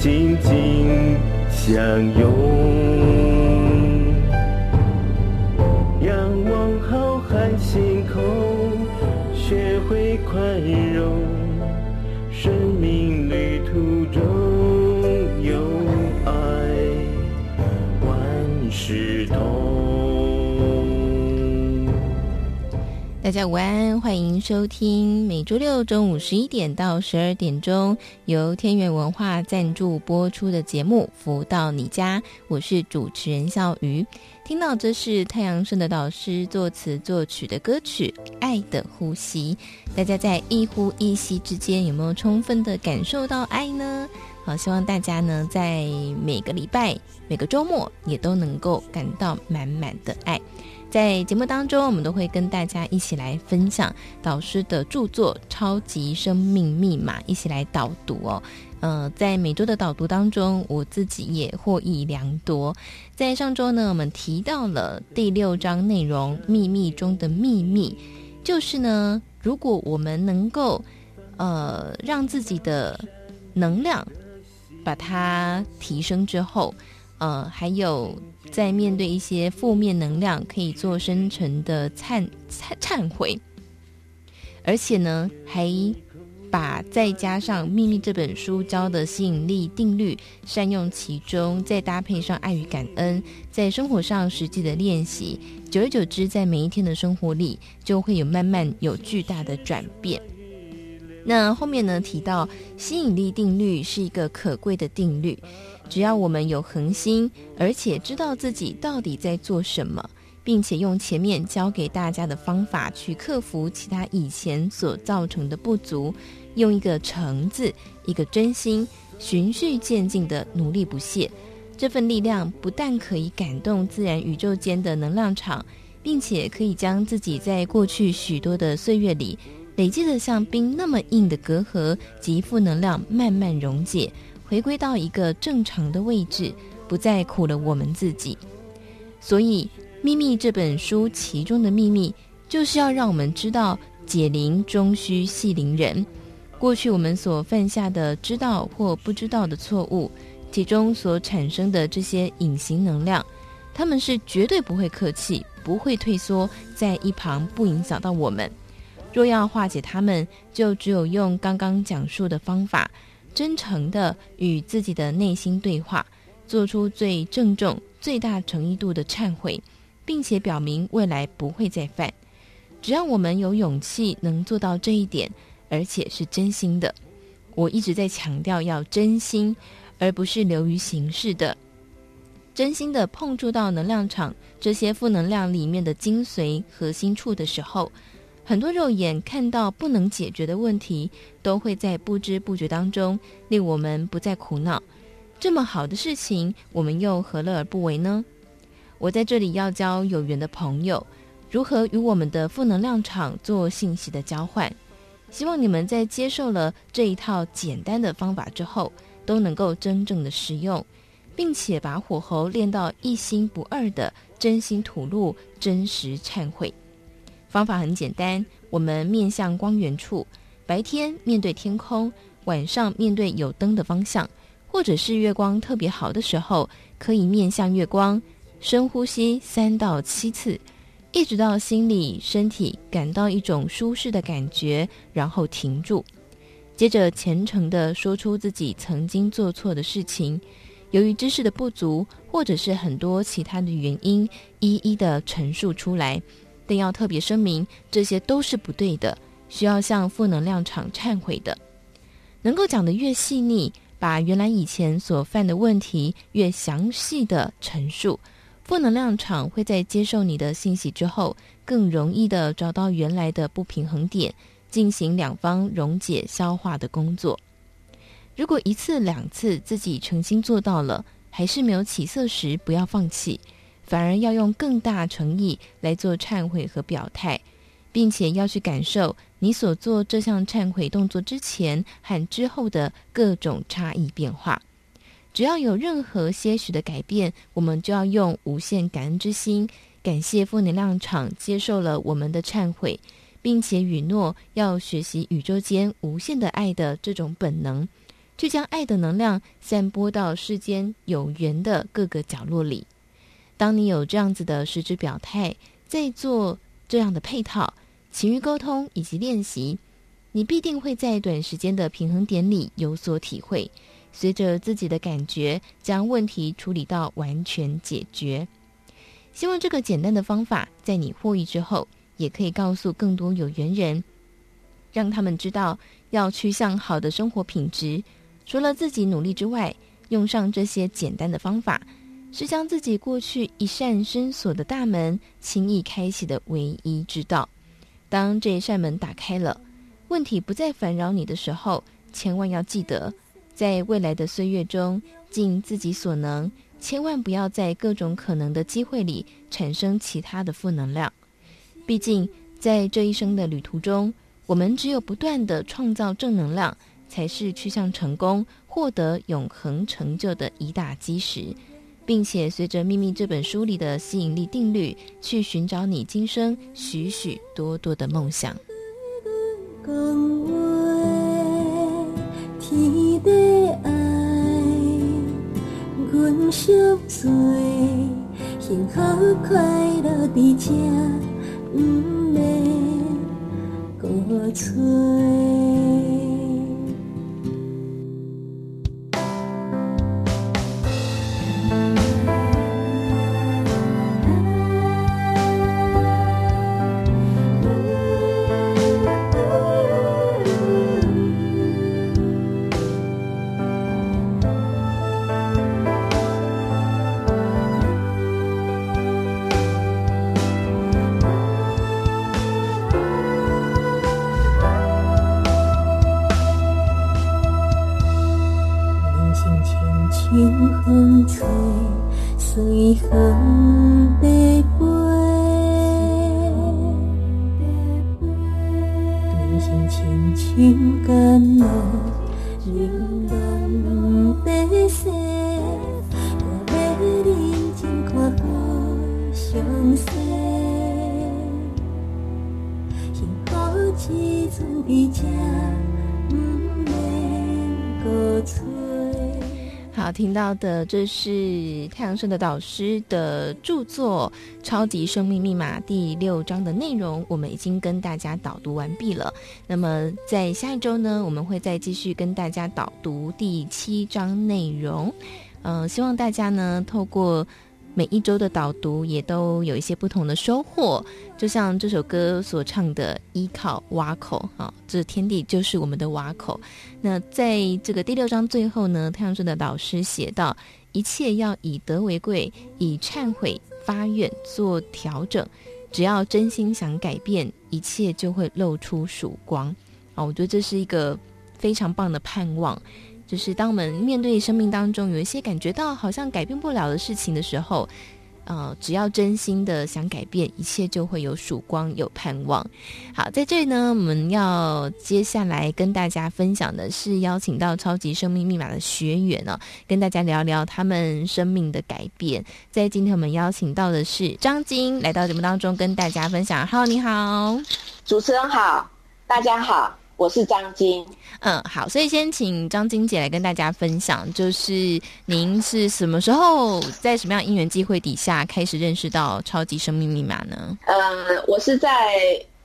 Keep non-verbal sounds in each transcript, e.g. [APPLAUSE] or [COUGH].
紧紧相拥。大家午安，欢迎收听每周六中午十一点到十二点钟由天元文化赞助播出的节目《福到你家》，我是主持人笑瑜。听到这是太阳盛的导师作词作曲的歌曲《爱的呼吸》，大家在一呼一吸之间有没有充分的感受到爱呢？好，希望大家呢在每个礼拜、每个周末也都能够感到满满的爱。在节目当中，我们都会跟大家一起来分享导师的著作《超级生命密码》，一起来导读哦。呃，在每周的导读当中，我自己也获益良多。在上周呢，我们提到了第六章内容《秘密中的秘密》，就是呢，如果我们能够呃让自己的能量把它提升之后，呃，还有在面对一些负面能量，可以做深层的忏忏忏悔，而且呢，还。把再加上《秘密》这本书教的吸引力定律善用其中，再搭配上爱与感恩，在生活上实际的练习，久而久之，在每一天的生活里，就会有慢慢有巨大的转变。那后面呢，提到吸引力定律是一个可贵的定律，只要我们有恒心，而且知道自己到底在做什么，并且用前面教给大家的方法去克服其他以前所造成的不足。用一个诚字，一个真心，循序渐进的努力不懈，这份力量不但可以感动自然宇宙间的能量场，并且可以将自己在过去许多的岁月里累积的像冰那么硬的隔阂及负能量慢慢溶解，回归到一个正常的位置，不再苦了我们自己。所以，《秘密》这本书其中的秘密，就是要让我们知道解铃终须系铃人。过去我们所犯下的知道或不知道的错误，其中所产生的这些隐形能量，他们是绝对不会客气、不会退缩，在一旁不影响到我们。若要化解他们，就只有用刚刚讲述的方法，真诚的与自己的内心对话，做出最郑重、最大诚意度的忏悔，并且表明未来不会再犯。只要我们有勇气能做到这一点。而且是真心的，我一直在强调要真心，而不是流于形式的。真心的碰触到能量场这些负能量里面的精髓核心处的时候，很多肉眼看到不能解决的问题，都会在不知不觉当中令我们不再苦恼。这么好的事情，我们又何乐而不为呢？我在这里要教有缘的朋友，如何与我们的负能量场做信息的交换。希望你们在接受了这一套简单的方法之后，都能够真正的实用，并且把火候练到一心不二的真心吐露、真实忏悔。方法很简单，我们面向光源处，白天面对天空，晚上面对有灯的方向，或者是月光特别好的时候，可以面向月光，深呼吸三到七次。一直到心里、身体感到一种舒适的感觉，然后停住，接着虔诚地说出自己曾经做错的事情，由于知识的不足，或者是很多其他的原因，一一的陈述出来。但要特别声明，这些都是不对的，需要向负能量场忏悔的。能够讲得越细腻，把原来以前所犯的问题越详细的陈述。负能量场会在接受你的信息之后，更容易的找到原来的不平衡点，进行两方溶解消化的工作。如果一次两次自己诚心做到了，还是没有起色时，不要放弃，反而要用更大诚意来做忏悔和表态，并且要去感受你所做这项忏悔动作之前和之后的各种差异变化。只要有任何些许的改变，我们就要用无限感恩之心，感谢负能量场接受了我们的忏悔，并且允诺要学习宇宙间无限的爱的这种本能，去将爱的能量散播到世间有缘的各个角落里。当你有这样子的实质表态，再做这样的配套情于沟通以及练习，你必定会在短时间的平衡点里有所体会。随着自己的感觉，将问题处理到完全解决。希望这个简单的方法，在你获益之后，也可以告诉更多有缘人，让他们知道要趋向好的生活品质。除了自己努力之外，用上这些简单的方法，是将自己过去一扇深锁的大门轻易开启的唯一之道。当这一扇门打开了，问题不再烦扰你的时候，千万要记得。在未来的岁月中，尽自己所能，千万不要在各种可能的机会里产生其他的负能量。毕竟，在这一生的旅途中，我们只有不断地创造正能量，才是趋向成功、获得永恒成就的一大基石。并且，随着《秘密》这本书里的吸引力定律，去寻找你今生许许多多的梦想。天地爱，阮惜做，幸福快乐伫这，毋免搁找。听到的，这是太阳社的导师的著作《超级生命密码》第六章的内容，我们已经跟大家导读完毕了。那么在下一周呢，我们会再继续跟大家导读第七章内容。嗯、希望大家呢透过每一周的导读也都有一些不同的收获。就像这首歌所唱的“依靠挖口”啊，这天地就是我们的挖口。那在这个第六章最后呢，太阳顺的老师写道：“一切要以德为贵，以忏悔发愿做调整。只要真心想改变，一切就会露出曙光。”啊，我觉得这是一个非常棒的盼望。就是当我们面对生命当中有一些感觉到好像改变不了的事情的时候。呃，只要真心的想改变，一切就会有曙光，有盼望。好，在这里呢，我们要接下来跟大家分享的是邀请到超级生命密码的学员呢、哦，跟大家聊聊他们生命的改变。在今天我们邀请到的是张晶来到节目当中跟大家分享。Hello，你好，主持人好，大家好。我是张晶，嗯，好，所以先请张晶姐来跟大家分享，就是您是什么时候在什么样的因缘机会底下开始认识到超级生命密码呢？呃，我是在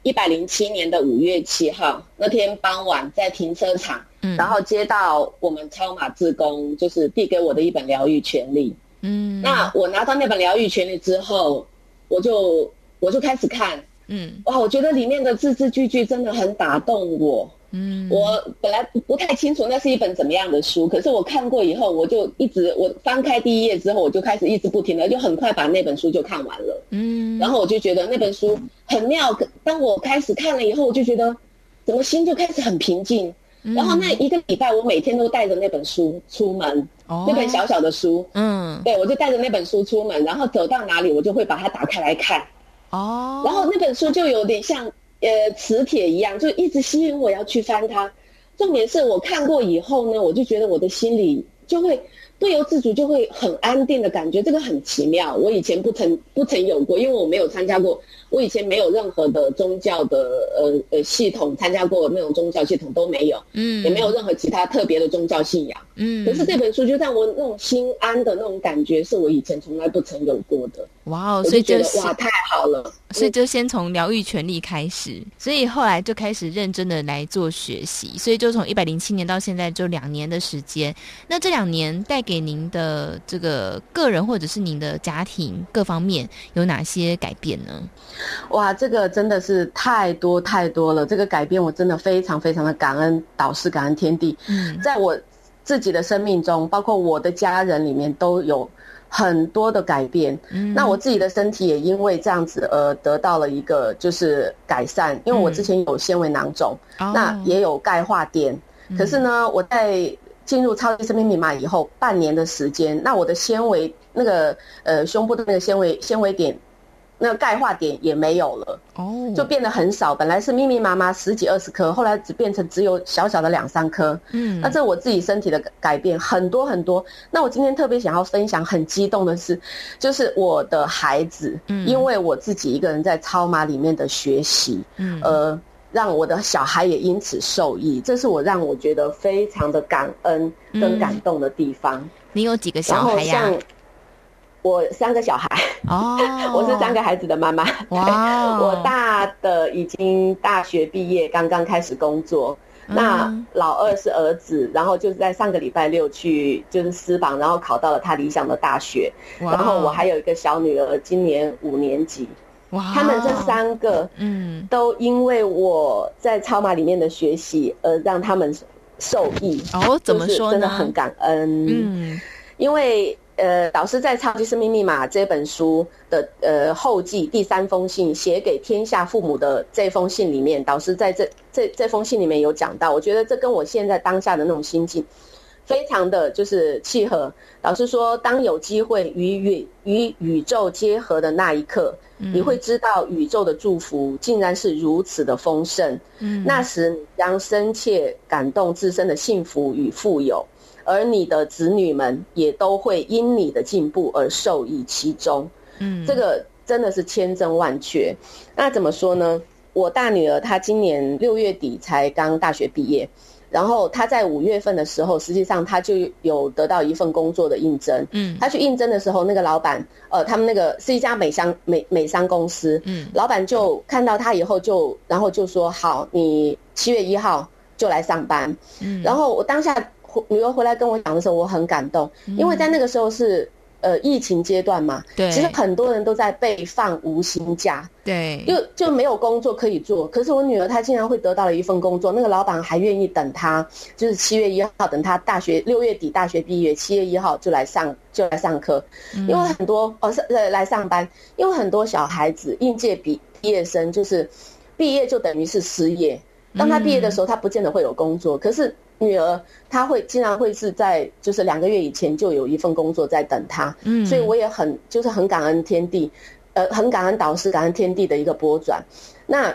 一百零七年的五月七号那天傍晚在停车场，嗯，然后接到我们超马志工就是递给我的一本疗愈权利，嗯，那我拿到那本疗愈权利之后，我就我就开始看。嗯，哇，我觉得里面的字字句句真的很打动我。嗯，我本来不太清楚那是一本怎么样的书，可是我看过以后，我就一直我翻开第一页之后，我就开始一直不停的，就很快把那本书就看完了。嗯，然后我就觉得那本书很妙。当我开始看了以后，我就觉得怎么心就开始很平静。然后那一个礼拜，我每天都带着那本书出门，那本小小的书。嗯，对，我就带着那本书出门，然后走到哪里，我就会把它打开来看。哦，然后那本书就有点像呃磁铁一样，就一直吸引我要去翻它。重点是我看过以后呢，我就觉得我的心里就会不由自主就会很安定的感觉，这个很奇妙。我以前不曾不曾有过，因为我没有参加过。我以前没有任何的宗教的呃呃系统参加过那种宗教系统都没有，嗯，也没有任何其他特别的宗教信仰，嗯。可是这本书就让我那种心安的那种感觉，是我以前从来不曾有过的。哇哦，所以就觉得哇，太好了。所以就先从疗愈权利开始，所以后来就开始认真的来做学习。所以就从一百零七年到现在就两年的时间。那这两年带给您的这个个人或者是您的家庭各方面有哪些改变呢？哇，这个真的是太多太多了！这个改变我真的非常非常的感恩导师，感恩天地。嗯，在我自己的生命中，包括我的家人里面，都有很多的改变。嗯，那我自己的身体也因为这样子而得到了一个就是改善，因为我之前有纤维囊肿，嗯，那也有钙化点。可是呢，我在进入超级生命密码以后，半年的时间，那我的纤维那个呃胸部的那个纤维纤维点。那个钙化点也没有了，哦，就变得很少。本来是密密麻麻十几二十颗，后来只变成只有小小的两三颗。嗯，那这我自己身体的改变很多很多。那我今天特别想要分享，很激动的是，就是我的孩子，嗯，因为我自己一个人在超马里面的学习，嗯，呃，让我的小孩也因此受益。这是我让我觉得非常的感恩跟感动的地方。嗯，你有几个小孩呀？我三个小孩哦，[LAUGHS] 我是三个孩子的妈妈。哇，我大的已经大学毕业，刚刚开始工作。嗯、那老二是儿子，然后就是在上个礼拜六去就是私榜，然后考到了他理想的大学。然后我还有一个小女儿，今年五年级。哇，他们这三个嗯，都因为我在超马里面的学习而让他们受益。哦，怎么说呢？真的很感恩。嗯，因为。呃，导师在《超级生命密码》这本书的呃后记第三封信写给天下父母的这封信里面，导师在这这这封信里面有讲到，我觉得这跟我现在当下的那种心境非常的就是契合。导师说，当有机会与宇与宇宙结合的那一刻，你会知道宇宙的祝福竟然是如此的丰盛。嗯，那时你将深切感动自身的幸福与富有。而你的子女们也都会因你的进步而受益其中，嗯，这个真的是千真万确。那怎么说呢？我大女儿她今年六月底才刚大学毕业，然后她在五月份的时候，实际上她就有得到一份工作的应征，嗯，她去应征的时候，那个老板，呃，他们那个是一家美商美美商公司，嗯，老板就看到她以后就，然后就说好，你七月一号就来上班，嗯，然后我当下。女儿回来跟我讲的时候，我很感动，因为在那个时候是，呃疫情阶段嘛，对，其实很多人都在被放无薪假，对，就就没有工作可以做。可是我女儿她竟然会得到了一份工作，那个老板还愿意等她，就是七月一号等她大学六月底大学毕业，七月一号就来上就来上课，因为很多哦是呃来上班，因为很多小孩子应届毕毕业生就是毕业就等于是失业。当他毕业的时候，他不见得会有工作。可是女儿，她会经常会是在就是两个月以前就有一份工作在等她。嗯，所以我也很就是很感恩天地，呃，很感恩导师，感恩天地的一个波转。那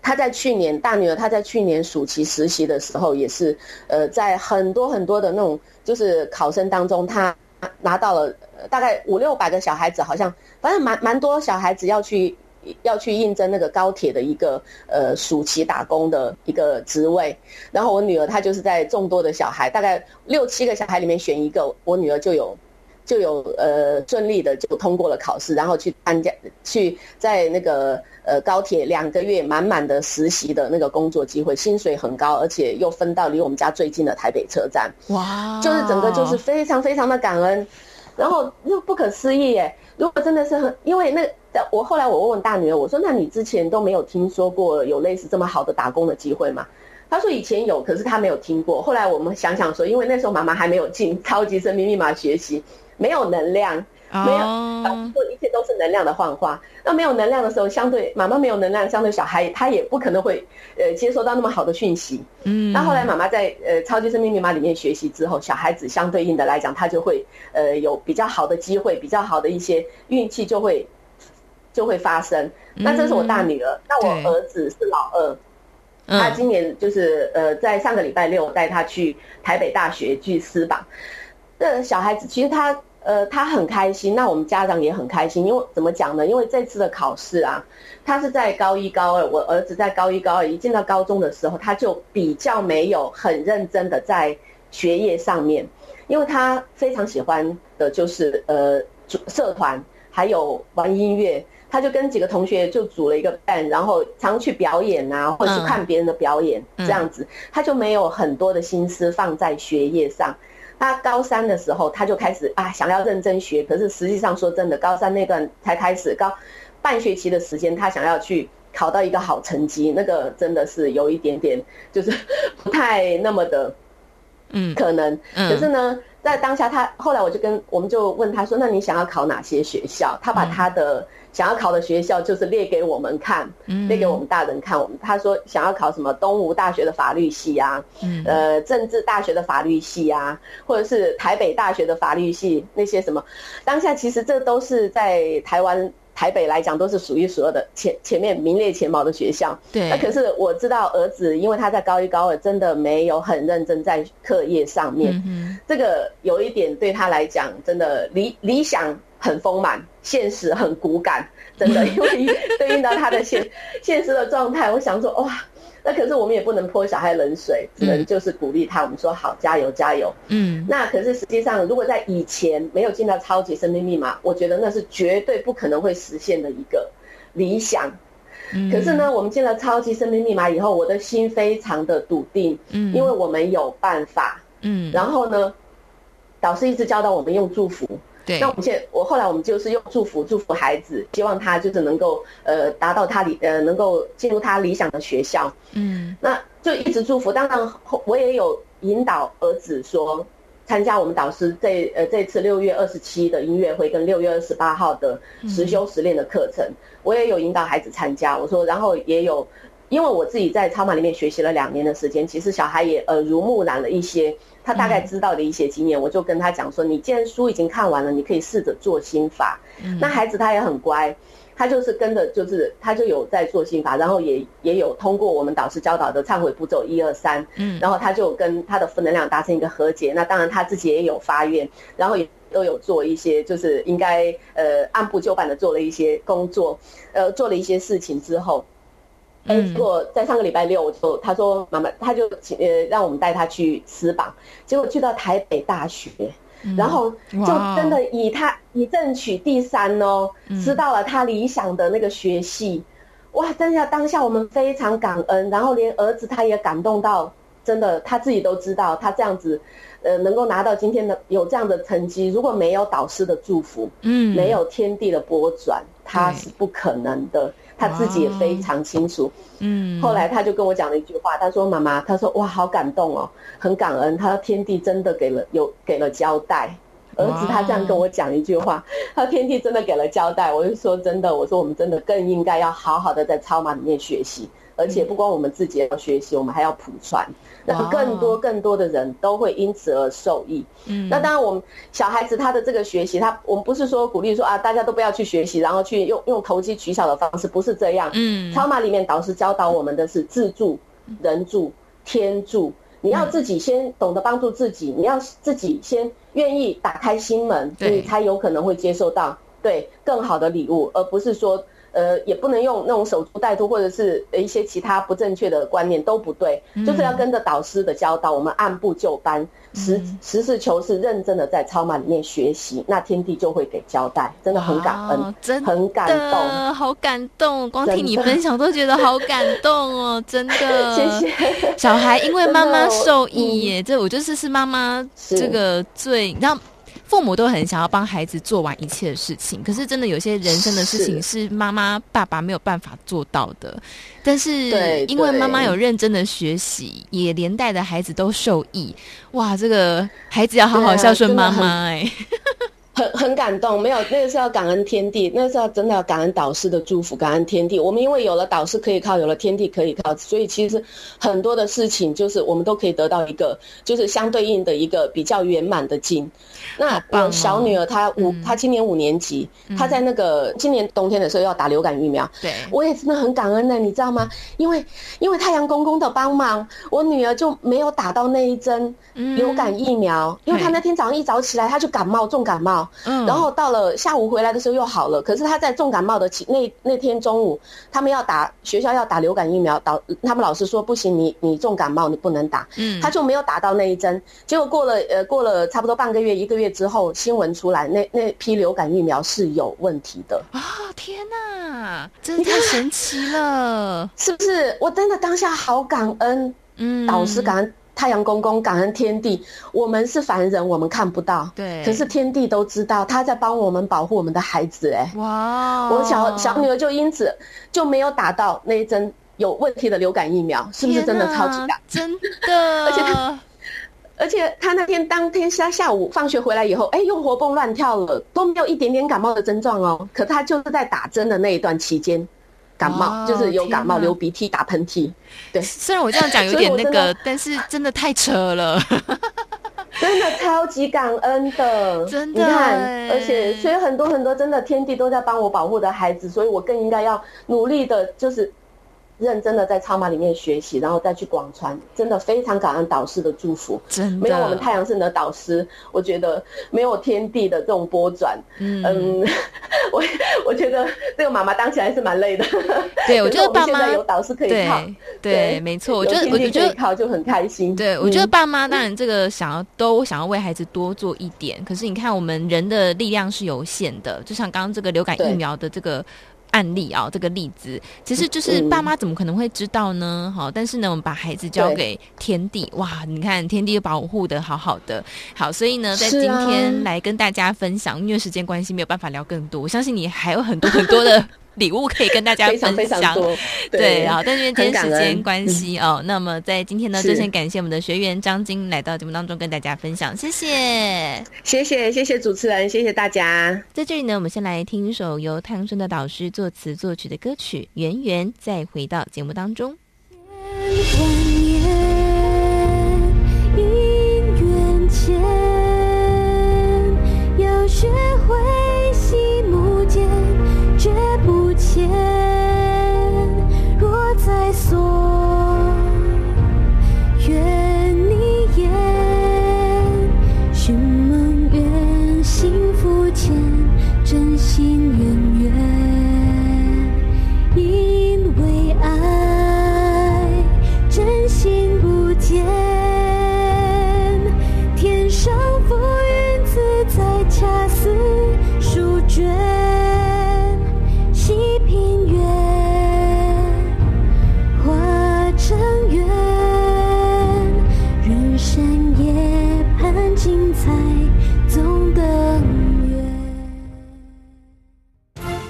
她在去年大女儿，她在去年暑期实习的时候，也是呃，在很多很多的那种就是考生当中，她拿到了大概五六百个小孩子，好像反正蛮蛮多小孩子要去。要去应征那个高铁的一个呃暑期打工的一个职位，然后我女儿她就是在众多的小孩，大概六七个小孩里面选一个，我女儿就有就有呃顺利的就通过了考试，然后去参加去在那个呃高铁两个月满满的实习的那个工作机会，薪水很高，而且又分到离我们家最近的台北车站，哇，就是整个就是非常非常的感恩，然后又不可思议耶，如果真的是很因为那。我后来我问问大女儿，我说：“那你之前都没有听说过有类似这么好的打工的机会吗？”她说：“以前有，可是她没有听过。”后来我们想想说，因为那时候妈妈还没有进超级生命密码学习，没有能量，没有，做一切都是能量的幻化。那没有能量的时候，相对妈妈没有能量，相对小孩他也不可能会呃接收到那么好的讯息。嗯。那后来妈妈在呃超级生命密码里面学习之后，小孩子相对应的来讲，他就会呃有比较好的机会，比较好的一些运气就会。就会发生。那这是我大女儿，嗯、那我儿子是老二，他今年就是呃，在上个礼拜六带他去台北大学去私榜。这小孩子其实他呃他很开心，那我们家长也很开心，因为怎么讲呢？因为这次的考试啊，他是在高一高二，我儿子在高一高二，一进到高中的时候，他就比较没有很认真的在学业上面，因为他非常喜欢的就是呃社团，还有玩音乐。他就跟几个同学就组了一个 band，然后常去表演啊，或者是看别人的表演，这样子，他就没有很多的心思放在学业上。他高三的时候，他就开始啊想要认真学，可是实际上说真的，高三那段才开始高半学期的时间，他想要去考到一个好成绩，那个真的是有一点点就是不太那么的，嗯，可能。可是呢，在当下他后来我就跟我们就问他说：“那你想要考哪些学校？”他把他的。想要考的学校就是列给我们看，列给我们大人看。我们他说想要考什么东吴大学的法律系啊，呃，政治大学的法律系啊，或者是台北大学的法律系那些什么。当下其实这都是在台湾台北来讲都是数一数二的前前面名列前茅的学校。对。那可是我知道儿子，因为他在高一高二真的没有很认真在课业上面，嗯这个有一点对他来讲真的理理想。很丰满，现实很骨感，真的，[LAUGHS] 因为对应到他的现现实的状态，我想说，哇，那可是我们也不能泼小孩冷水，只能就是鼓励他，我们说好，加油，加油。嗯，那可是实际上，如果在以前没有进到超级生命密码，我觉得那是绝对不可能会实现的一个理想。嗯，可是呢，我们进了超级生命密码以后，我的心非常的笃定，嗯，因为我们有办法，嗯，然后呢，导师一直教导我们用祝福。对，那我们现在，我后来我们就是用祝福祝福孩子，希望他就是能够呃达到他理呃能够进入他理想的学校。嗯，那就一直祝福。当然，我也有引导儿子说，参加我们导师这呃这次六月二十七的音乐会跟六月二十八号的实修实练的课程，嗯，我也有引导孩子参加。我说，然后也有，因为我自己在超马里面学习了两年的时间，其实小孩也耳濡目染了一些。他大概知道的一些经验，我就跟他讲说：“你既然书已经看完了，你可以试着做心法。”那孩子他也很乖，他就是跟着，就是他就有在做心法，然后也也有通过我们导师教导的忏悔步骤一二三，嗯，然后他就跟他的负能量达成一个和解。那当然他自己也有发愿，然后也都有做一些，就是应该呃按部就班的做了一些工作，呃做了一些事情之后。哎，结果在上个礼拜六，我就他说妈妈，他就请呃让我们带他去吃榜，结果去到台北大学，然后就真的以他以正取第三哦，吃到了他理想的那个学系，哇！真的当下我们非常感恩，然后连儿子他也感动到真的他自己都知道，他这样子，呃，能够拿到今天的有这样的成绩，如果没有导师的祝福，嗯，没有天地的波转，他是不可能的。他自己也非常清楚。嗯，后来他就跟我讲了一句话，他说：“妈妈，他说哇，好感动哦，很感恩。他说天地真的给了有给了交代。”儿子他这样跟我讲一句话，他天地真的给了交代。我就说真的，我说我们真的更应该要好好的在超马里面学习，而且不光我们自己要学习，我们还要普传，让更多更多的人都会因此而受益。嗯，那当然我们小孩子他的这个学习，他我们不是说鼓励说啊大家都不要去学习，然后去用用投机取巧的方式，不是这样。嗯，超马里面导师教导我们的是自助、人助、天助。你要自己先懂得帮助自己，你要自己先愿意打开心门，你才有可能会接受到对更好的礼物，而不是说。呃，也不能用那种守株待兔，或者是一些其他不正确的观念都不对，嗯、就是要跟着导师的教导，我们按部就班，实实事求是，认真的在超马里面学习，那天地就会给交代，真的很感恩，真的很感动，好感动，光听你分享都觉得好感动哦，[LAUGHS] 真的，谢谢。小孩因为妈妈受益耶，这我就是是妈妈这个最，然后。父母都很想要帮孩子做完一切的事情，可是真的有些人生的事情是妈妈、爸爸没有办法做到的。但是因为妈妈有认真的学习，也连带的孩子都受益。哇，这个孩子要好好孝顺妈妈哎。很很感动，没有那个是要感恩天地，那个是要真的要感恩导师的祝福，感恩天地。我们因为有了导师可以靠，有了天地可以靠，所以其实很多的事情就是我们都可以得到一个就是相对应的一个比较圆满的经。那我小女儿她五，她今年五年级，她在那个今年冬天的时候要打流感疫苗，对，我也真的很感恩的，你知道吗？因为因为太阳公公的帮忙，我女儿就没有打到那一针流感疫苗，因为她那天早上一早起来，她就感冒，重感冒。嗯，然后到了下午回来的时候又好了，可是他在重感冒的那那天中午，他们要打学校要打流感疫苗，导他们老师说不行，你你重感冒你不能打，嗯，他就没有打到那一针，结果过了呃过了差不多半个月一个月之后，新闻出来那那批流感疫苗是有问题的啊、哦！天哪，真的太神奇了，[LAUGHS] 是不是？我真的当下好感恩，嗯，导师感恩。太阳公公，感恩天地，我们是凡人，我们看不到，对，可是天地都知道，他在帮我们保护我们的孩子，哎，哇，我小小女儿就因此就没有打到那一针有问题的流感疫苗，是不是真的超级大？真的，[LAUGHS] 而且他，而且他那天当天下下午放学回来以后，哎，又活蹦乱跳了，都没有一点点感冒的症状哦，可他就是在打针的那一段期间。感冒就是有感冒，流鼻涕、打喷嚏。对，虽然我这样讲有点 [LAUGHS] 那个，但是真的太扯了，[LAUGHS] [LAUGHS] 真的超级感恩的，真的。你看，而且所以很多很多真的天地都在帮我保护的孩子，所以我更应该要努力的，就是。认真的在超马里面学习，然后再去广传，真的非常感恩导师的祝福。真的，没有我们太阳神的导师，我觉得没有天地的这种波转。嗯，嗯，[LAUGHS] 我我觉得这个妈妈当起来是蛮累的。对，我觉得爸妈现在有导师可以靠。对，对没错，我觉得我觉得靠就很开心。对，我觉得爸妈当然这个想要都想要为孩子多做一点，可是你看我们人的力量是有限的，就像刚刚这个流感疫苗的这个。案例啊，这个例子。其实就是爸妈怎么可能会知道呢？好，但是呢，我们把孩子交给天地，哇，你看天地保护的好好的，好，所以呢，在今天来跟大家分享，因为时间关系没有办法聊更多，我相信你还有很多很多的。礼物可以跟大家分享，非常非常多对啊，但是因为今天时间关系哦，那么在今天呢，就先感谢我们的学员张晶来到节目当中跟大家分享，谢谢，谢谢，谢谢主持人，谢谢大家。在这里呢，我们先来听一首由太阳盛德导师作词作曲的歌曲《圆圆》，再回到节目当中。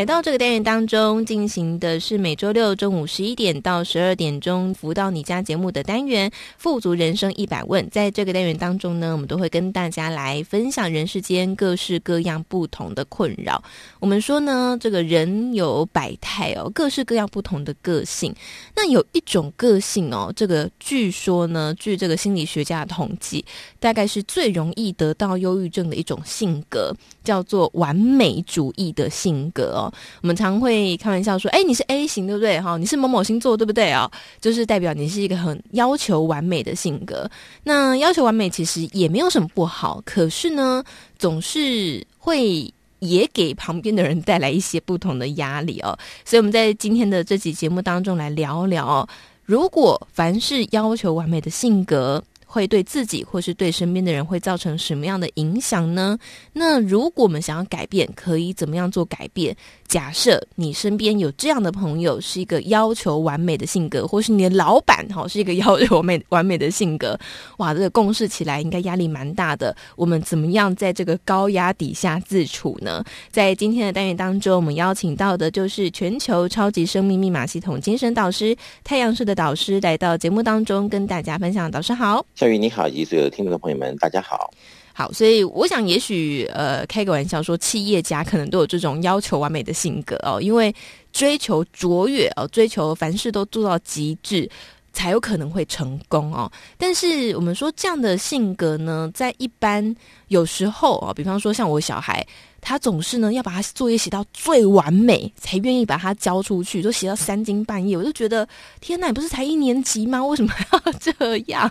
来到这个单元当中，进行的是每周六中午十一点到十二点钟，福到你家节目的单元《富足人生一百问》。在这个单元当中呢，我们都会跟大家来分享人世间各式各样不同的困扰。我们说呢，这个人有百态哦，各式各样不同的个性。那有一种个性哦，这个据说呢，据这个心理学家的统计，大概是最容易得到忧郁症的一种性格，叫做完美主义的性格哦。我们常会开玩笑说：“哎，你是 A 型，对不对？哈，你是某某星座，对不对啊？就是代表你是一个很要求完美的性格。那要求完美其实也没有什么不好，可是呢，总是会也给旁边的人带来一些不同的压力哦。所以我们在今天的这集节目当中来聊一聊，如果凡是要求完美的性格。”会对自己或是对身边的人会造成什么样的影响呢？那如果我们想要改变，可以怎么样做改变？假设你身边有这样的朋友，是一个要求完美的性格，或是你的老板哈是一个要求美 [LAUGHS] 完美的性格，哇，这个共事起来应该压力蛮大的。我们怎么样在这个高压底下自处呢？在今天的单元当中，我们邀请到的就是全球超级生命密码系统精神导师太阳盛德导师来到节目当中跟大家分享。导师好。小雨你好，以及所有听众的朋友们，大家好。好，所以我想，也许呃，开个玩笑说，企业家可能都有这种要求完美的性格哦，因为追求卓越哦，追求凡事都做到极致，才有可能会成功哦。但是我们说这样的性格呢，在一般有时候啊，比方说像我小孩。他总是呢要把他作业写到最完美，才愿意把他交出去，就写到三更半夜。我就觉得天呐，你不是才一年级吗？为什么要这样？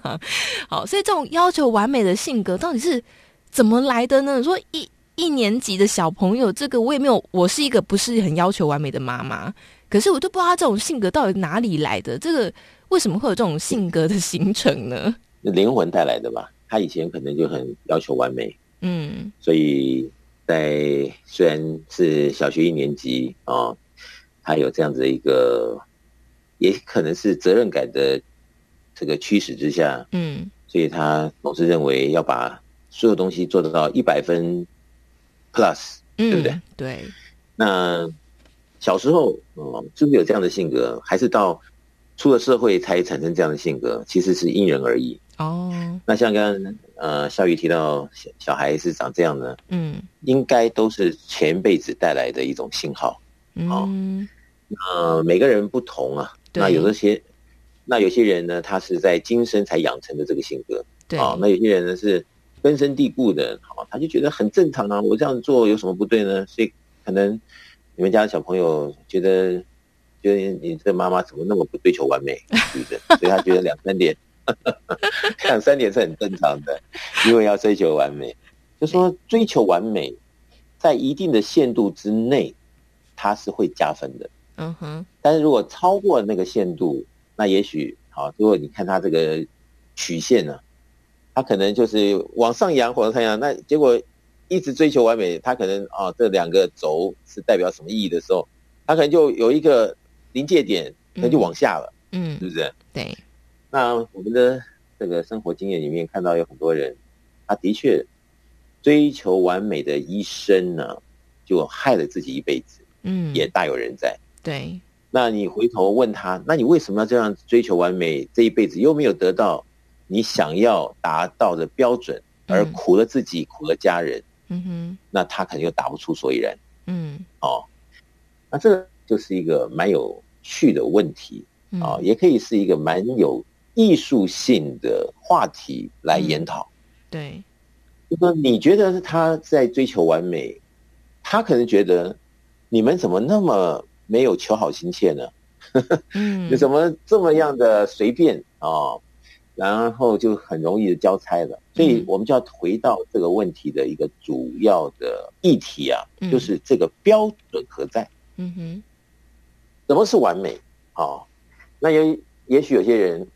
好，所以这种要求完美的性格到底是怎么来的呢？你说一一年级的小朋友，这个我也没有，我是一个不是很要求完美的妈妈，可是我就不知道他这种性格到底哪里来的。这个为什么会有这种性格的形成呢？灵魂带来的吧。他以前可能就很要求完美，嗯，所以。在虽然是小学一年级啊，他有这样子的一个，也可能是责任感的这个驱使之下，嗯，所以他总是认为要把所有东西做得到一百分 plus，对不对？嗯，对。那小时候哦，是不是有这样的性格？还是到出了社会才产生这样的性格？其实是因人而异。哦，那像刚刚呃，夏雨提到小小孩是长这样的，嗯，应该都是前辈子带来的一种信号，嗯，呃，每个人不同啊，那有这些，那有些人呢，他是在今生才养成的这个性格，对，啊，那有些人呢是根深蒂固的，好，他就觉得很正常啊，我这样做有什么不对呢？所以可能你们家的小朋友觉得，觉得你这妈妈怎么那么不追求完美，对不对？所以他觉得两三点。[LAUGHS] 两三点是很正常的，因为要追求完美。就说追求完美，在一定的限度之内，它是会加分的。嗯哼。但是如果超过那个限度，那也许好。如果你看它这个曲线呢，它可能就是往上扬，往上扬。那结果一直追求完美，它可能啊，这两个轴是代表什么意义的时候，它可能就有一个临界点，那就往下了。嗯，是不是？对。那我们的这个生活经验里面看到有很多人，他的确追求完美的一生呢，就害了自己一辈子。嗯，也大有人在。对。那你回头问他，那你为什么要这样追求完美？这一辈子又没有得到你想要达到的标准，而苦了自己，苦了家人。嗯哼。那他肯定又答不出所以然。嗯。哦，那这个就是一个蛮有趣的问题啊，也可以是一个蛮有。艺术性的话题来研讨，嗯、对，就说你觉得是他在追求完美，他可能觉得你们怎么那么没有求好心切呢？嗯，[LAUGHS] 你怎么这么样的随便啊、哦？然后就很容易的交差了。所以我们就要回到这个问题的一个主要的议题啊，嗯、就是这个标准何在？嗯哼，什么是完美？哦，那也也许有些人。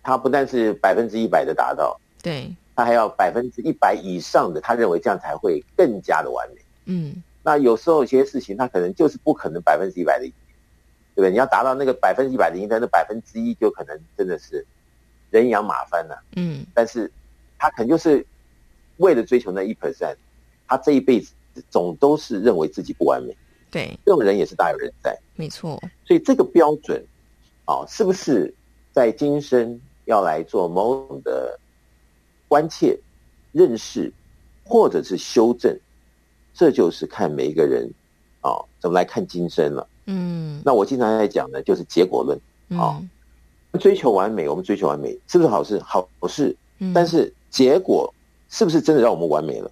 他不但是百分之一百的达到，对，他还要百分之一百以上的，他认为这样才会更加的完美。嗯，那有时候有些事情他可能就是不可能百分之一百的赢，对不对？你要达到那个百分之一百的赢，但那百分之一就可能真的是人仰马翻了。嗯，但是他可能就是为了追求那一 percent，他这一辈子总都是认为自己不完美。对，这种人也是大有人在。没错，所以这个标准啊，是不是在今生要来做某种的？关切、认识，或者是修正，这就是看每一个人啊、哦、怎么来看今生了。嗯，那我经常在讲的，就是结果论啊。追求完美，我们追求完美，是不是好事？好事。嗯。但是结果是不是真的让我们完美了？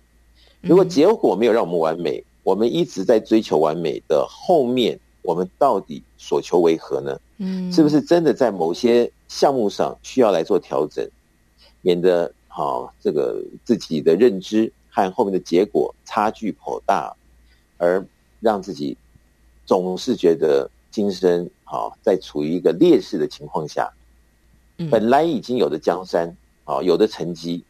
如果结果没有让我们完美，我们一直在追求完美的后面，我们到底所求为何呢？嗯，是不是真的在某些项目上需要来做调整，免得。好，这个自己的认知和后面的结果差距颇大，而让自己总是觉得今生好在处于一个劣势的情况下，本来已经有的江山啊，有的成绩，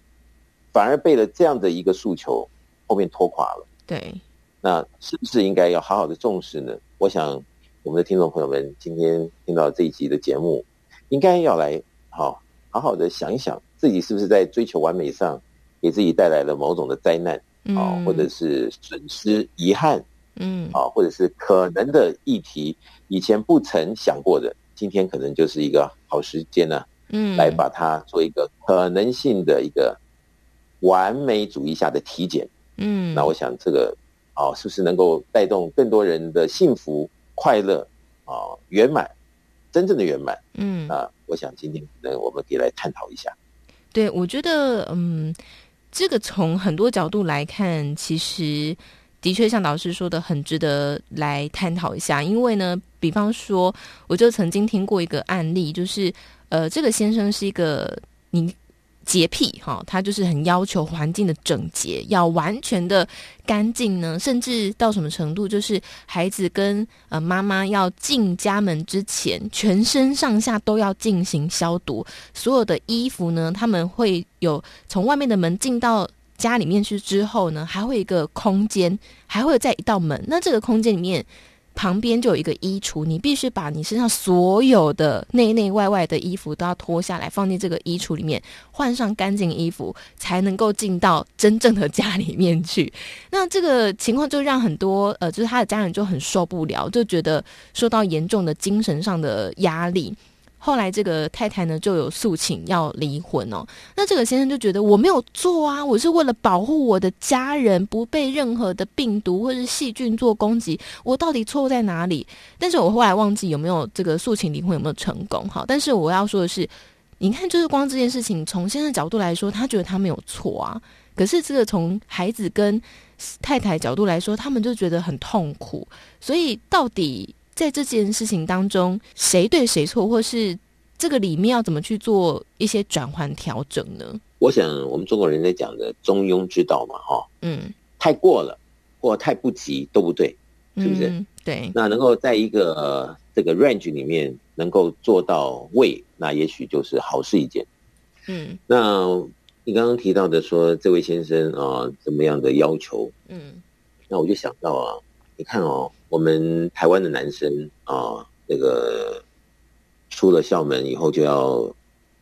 反而被了这样的一个诉求后面拖垮了。对，那是不是应该要好好的重视呢？我想我们的听众朋友们今天听到这一集的节目，应该要来好好好的想一想。自己是不是在追求完美上，给自己带来了某种的灾难啊，或者是损失、遗憾，嗯，啊，或者是可能的议题，以前不曾想过的，今天可能就是一个好时间呢，嗯，来把它做一个可能性的一个完美主义下的体检，嗯，那我想这个啊，是不是能够带动更多人的幸福、快乐啊、圆满，真正的圆满，嗯，啊，我想今天可能我们可以来探讨一下。对，我觉得，嗯，这个从很多角度来看，其实的确像导师说的，很值得来探讨一下。因为呢，比方说，我就曾经听过一个案例，就是，呃，这个先生是一个你。洁癖哈，他就是很要求环境的整洁，要完全的干净呢。甚至到什么程度，就是孩子跟呃妈妈要进家门之前，全身上下都要进行消毒。所有的衣服呢，他们会有从外面的门进到家里面去之后呢，还会有一个空间，还会有再一道门。那这个空间里面。旁边就有一个衣橱，你必须把你身上所有的内内外外的衣服都要脱下来，放进这个衣橱里面，换上干净衣服，才能够进到真正的家里面去。那这个情况就让很多呃，就是他的家人就很受不了，就觉得受到严重的精神上的压力。后来这个太太呢就有诉请要离婚哦，那这个先生就觉得我没有做啊，我是为了保护我的家人不被任何的病毒或是细菌做攻击，我到底错在哪里？但是我后来忘记有没有这个诉请离婚有没有成功哈？但是我要说的是，你看就是光这件事情，从先生角度来说，他觉得他没有错啊，可是这个从孩子跟太太角度来说，他们就觉得很痛苦，所以到底。在这件事情当中，谁对谁错，或是这个里面要怎么去做一些转换调整呢？我想，我们中国人在讲的中庸之道嘛，哈，嗯，太过了或太不及都不对，是不是？嗯、对。那能够在一个、呃、这个 range 里面能够做到位，那也许就是好事一件。嗯。那你刚刚提到的说，这位先生啊，怎么样的要求？嗯。那我就想到啊，你看哦。我们台湾的男生啊，那个出了校门以后就要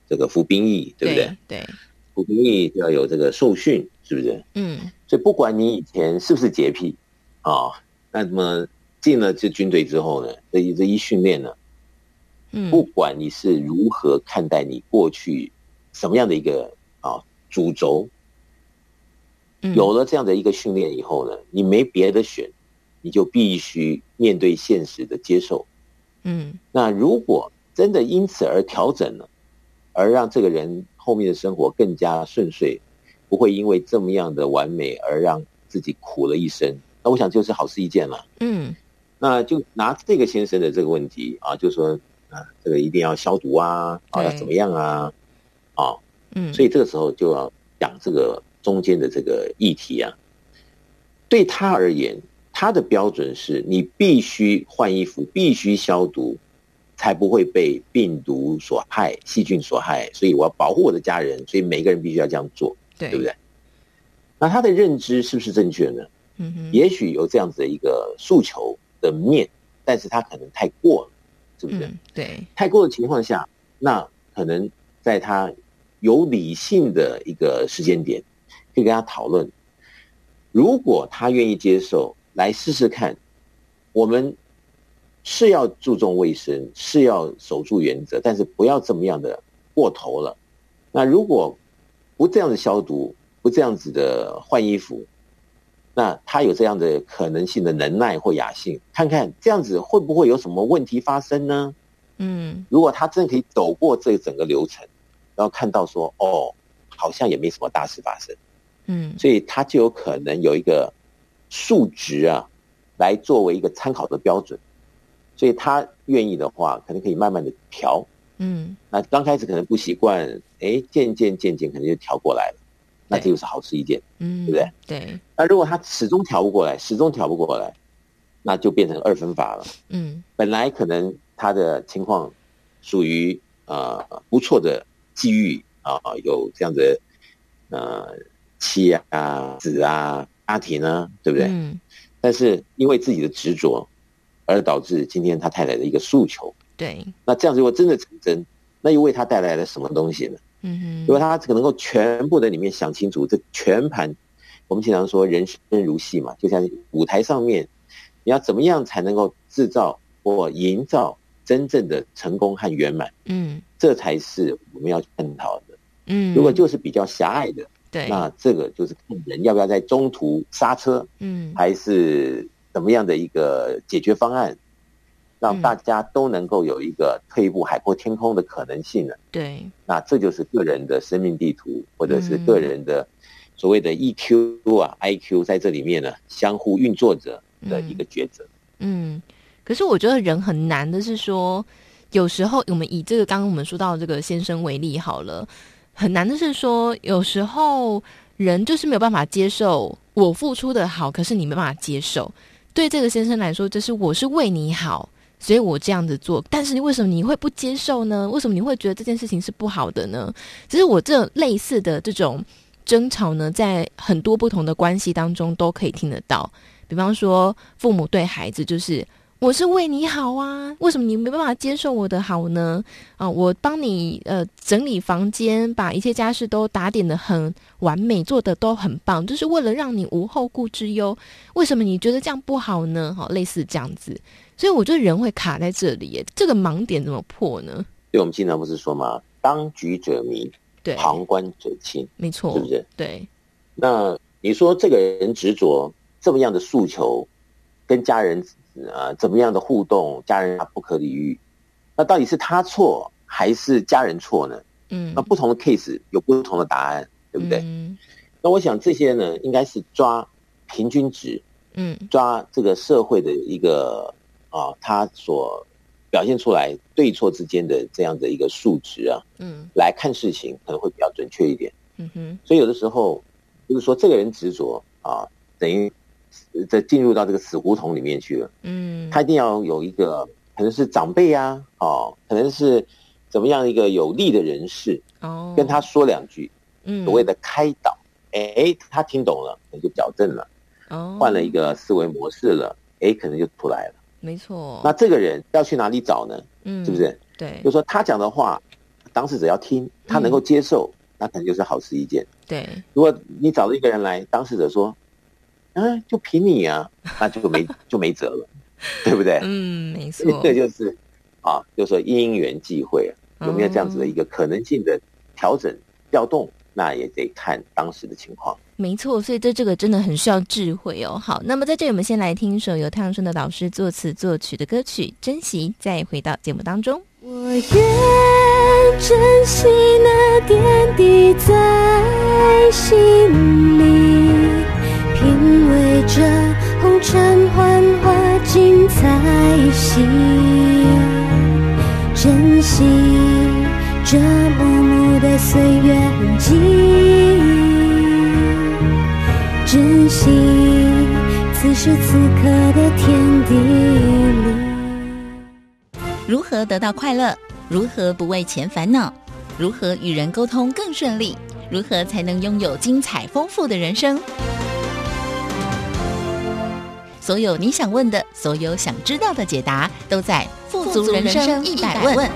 这个服兵役，对不对？对，服兵役就要有这个受训，是不是？嗯。所以不管你以前是不是洁癖啊，那么进了这军队之后呢，这一这一训练呢，嗯，不管你是如何看待你过去什么样的一个啊主轴，有了这样的一个训练以后呢，你没别的选。你就必须面对现实的接受，嗯，那如果真的因此而调整了，而让这个人后面的生活更加顺遂，不会因为这么样的完美而让自己苦了一生，那我想就是好事一件了，嗯，那就拿这个先生的这个问题啊，就说啊，这个一定要消毒啊，啊，要怎么样啊，啊，嗯，所以这个时候就要讲这个中间的这个议题啊，对他而言。他的标准是你必须换衣服，必须消毒，才不会被病毒所害、细菌所害。所以我要保护我的家人，所以每个人必须要这样做。对，对不对？那他的认知是不是正确呢？嗯哼，也许有这样子的一个诉求的面，但是他可能太过了，是不是？嗯、对，太过的情况下，那可能在他有理性的一个时间点，可以跟他讨论，如果他愿意接受，来试试看，我们是要注重卫生，是要守住原则，但是不要这么样的过头了。那如果不这样的消毒，不这样子的换衣服，那他有这样的可能性的能耐或雅兴，看看这样子会不会有什么问题发生呢？嗯，如果他真的可以走过这整个流程，然后看到说哦，好像也没什么大事发生，嗯，所以他就有可能有一个数值啊，来作为一个参考的标准，所以他愿意的话，可能可以慢慢的调，嗯，那刚开始可能不习惯，哎，渐渐渐渐可能就调过来了。那这就是好事一件，嗯，对不对？对。那如果他始终调不过来，始终调不过来，那就变成二分法了。嗯，本来可能他的情况属于呃不错的机遇啊，有这样的呃妻啊、子啊、家庭呢，对不对？嗯。但是因为自己的执着，而导致今天他太太的一个诉求。对。那这样子如果真的成真，那又为他带来了什么东西呢？嗯哼，如果他可能够全部的里面想清楚，这全盘，我们经常说人生如戏嘛，就像舞台上面，你要怎么样才能够制造或营造真正的成功和圆满？嗯，这才是我们要探讨的。嗯，如果就是比较狭隘的，对，那这个就是看人要不要在中途刹车，嗯，还是怎么样的一个解决方案。让大家都能够有一个退一步海阔天空的可能性呢？对，那这就是个人的生命地图，或者是个人的所谓的 EQ 啊、嗯、IQ 在这里面呢相互运作着的一个抉择。嗯，可是我觉得人很难的是说，有时候我们以这个刚刚我们说到这个先生为例好了，很难的是说，有时候人就是没有办法接受我付出的好，可是你没办法接受。对这个先生来说，这是我是为你好。所以我这样子做，但是你为什么你会不接受呢？为什么你会觉得这件事情是不好的呢？其实我这类似的这种争吵呢，在很多不同的关系当中都可以听得到。比方说，父母对孩子就是。我是为你好啊，为什么你没办法接受我的好呢？啊，我帮你呃整理房间，把一切家事都打点的很完美，做的都很棒，就是为了让你无后顾之忧。为什么你觉得这样不好呢？好，类似这样子，所以我觉得人会卡在这里耶，这个盲点怎么破呢？对，我们经常不是说嘛，当局者迷，对，旁观者清，没错，是不是？对。那你说这个人执着这么样的诉求，跟家人。呃，怎么样的互动，家人他不可理喻，那到底是他错还是家人错呢？嗯，那不同的 case 有不同的答案，对不对？嗯，那我想这些呢，应该是抓平均值，嗯，抓这个社会的一个啊，他所表现出来对错之间的这样的一个数值啊，嗯，来看事情可能会比较准确一点。嗯哼，所以有的时候就是说，这个人执着啊，等于。在进入到这个死胡同里面去了，嗯，他一定要有一个可能是长辈啊，哦，可能是怎么样一个有利的人士，哦，跟他说两句，嗯，所谓的开导，哎，他听懂了，可能就矫正了，哦，换了一个思维模式了，哎，可能就出来了，没错。那这个人要去哪里找呢？嗯，是不是？对，就说他讲的话，当事者要听，他能够接受，那可能就是好事一件。对，如果你找了一个人来，当事者说。嗯，就凭你啊，那就没就没辙了，对不对？嗯，没错，这就是啊，就是说因缘际会有没有这样子的一个可能性的调整调动，那也得看当时的情况。没错，所以这这个真的很需要智慧哦。好，那么在这里我们先来听一首由太阳盛德老师作词作曲的歌曲《珍惜》，再回到节目当中。我愿珍惜那点滴在心里。品味着红尘幻化精彩戏，珍惜这幕幕的岁月痕迹，珍惜此时此刻的天地里。如何得到快乐？如何不为钱烦恼？如何与人沟通更顺利？如何才能拥有精彩丰富的人生？所有你想问的，所有想知道的解答，都在《富足人生一百问》。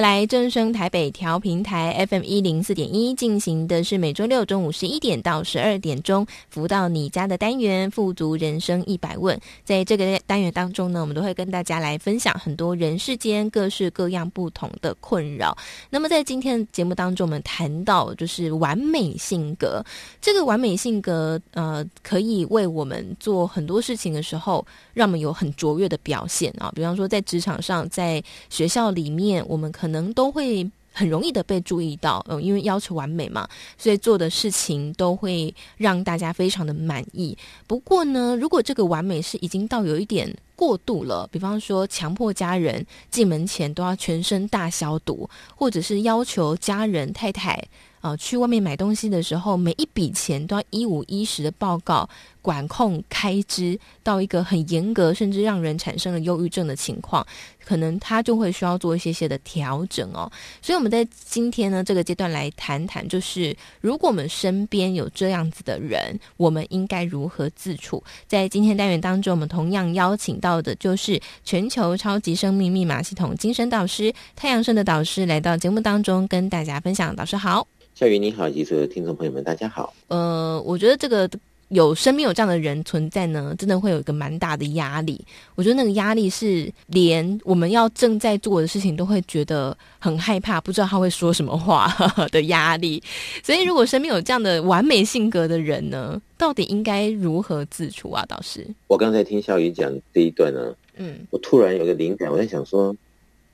来，正声台北调频台 FM 一零四点一进行的是每周六中午十一点到十二点钟，福到你家的单元“富足人生一百问”。在这个单元当中呢，我们都会跟大家来分享很多人世间各式各样不同的困扰。那么在今天节目当中，我们谈到就是完美性格。这个完美性格，呃，可以为我们做很多事情的时候，让我们有很卓越的表现啊。比方说，在职场上，在学校里面，我们可能都会很容易的被注意到，嗯，因为要求完美嘛，所以做的事情都会让大家非常的满意。不过呢，如果这个完美是已经到有一点过度了，比方说强迫家人进门前都要全身大消毒，或者是要求家人太太。啊，去外面买东西的时候，每一笔钱都要一五一十的报告，管控开支到一个很严格，甚至让人产生了忧郁症的情况，可能他就会需要做一些些的调整哦。所以我们在今天呢这个阶段来谈谈，就是如果我们身边有这样子的人，我们应该如何自处？在今天单元当中，我们同样邀请到的就是全球超级生命密码系统精神导师太阳盛德导师来到节目当中跟大家分享。导师好。夏雨你好，以及所有听众朋友们，大家好。呃，我觉得这个有身边有这样的人存在呢，真的会有一个蛮大的压力。我觉得那个压力是连我们要正在做的事情都会觉得很害怕，不知道他会说什么话 [LAUGHS] 的压力。所以，如果身边有这样的完美性格的人呢，到底应该如何自处啊？倒是，我刚才听小雨讲这一段呢，嗯，我突然有个灵感，我在想说，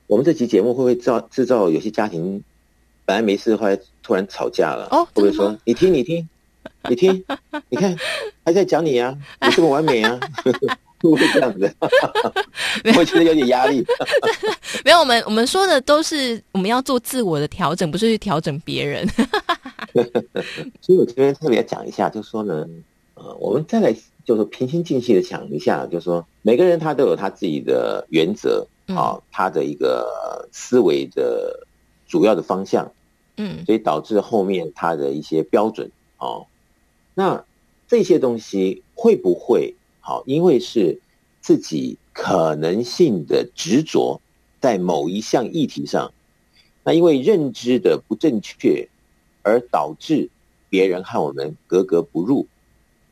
我们这期节目会不会造制造有些家庭？本来没事，后来突然吵架了。哦，会不会说你听，你听，你听，[LAUGHS] 你看，还在讲你啊，你这么完美啊，[LAUGHS] 会不会这样子？我觉得有点压力。[LAUGHS] 没有，我们我们说的都是我们要做自我的调整，不是去调整别人。所以我这边特别讲一下，就是说呢，呃，我们再来就是平心静气的想一下，就是说每个人他都有他自己的原则啊，他的一个思维的主要的方向。嗯，所以导致后面他的一些标准哦，那这些东西会不会好？因为是自己可能性的执着在某一项议题上，那因为认知的不正确，而导致别人和我们格格不入，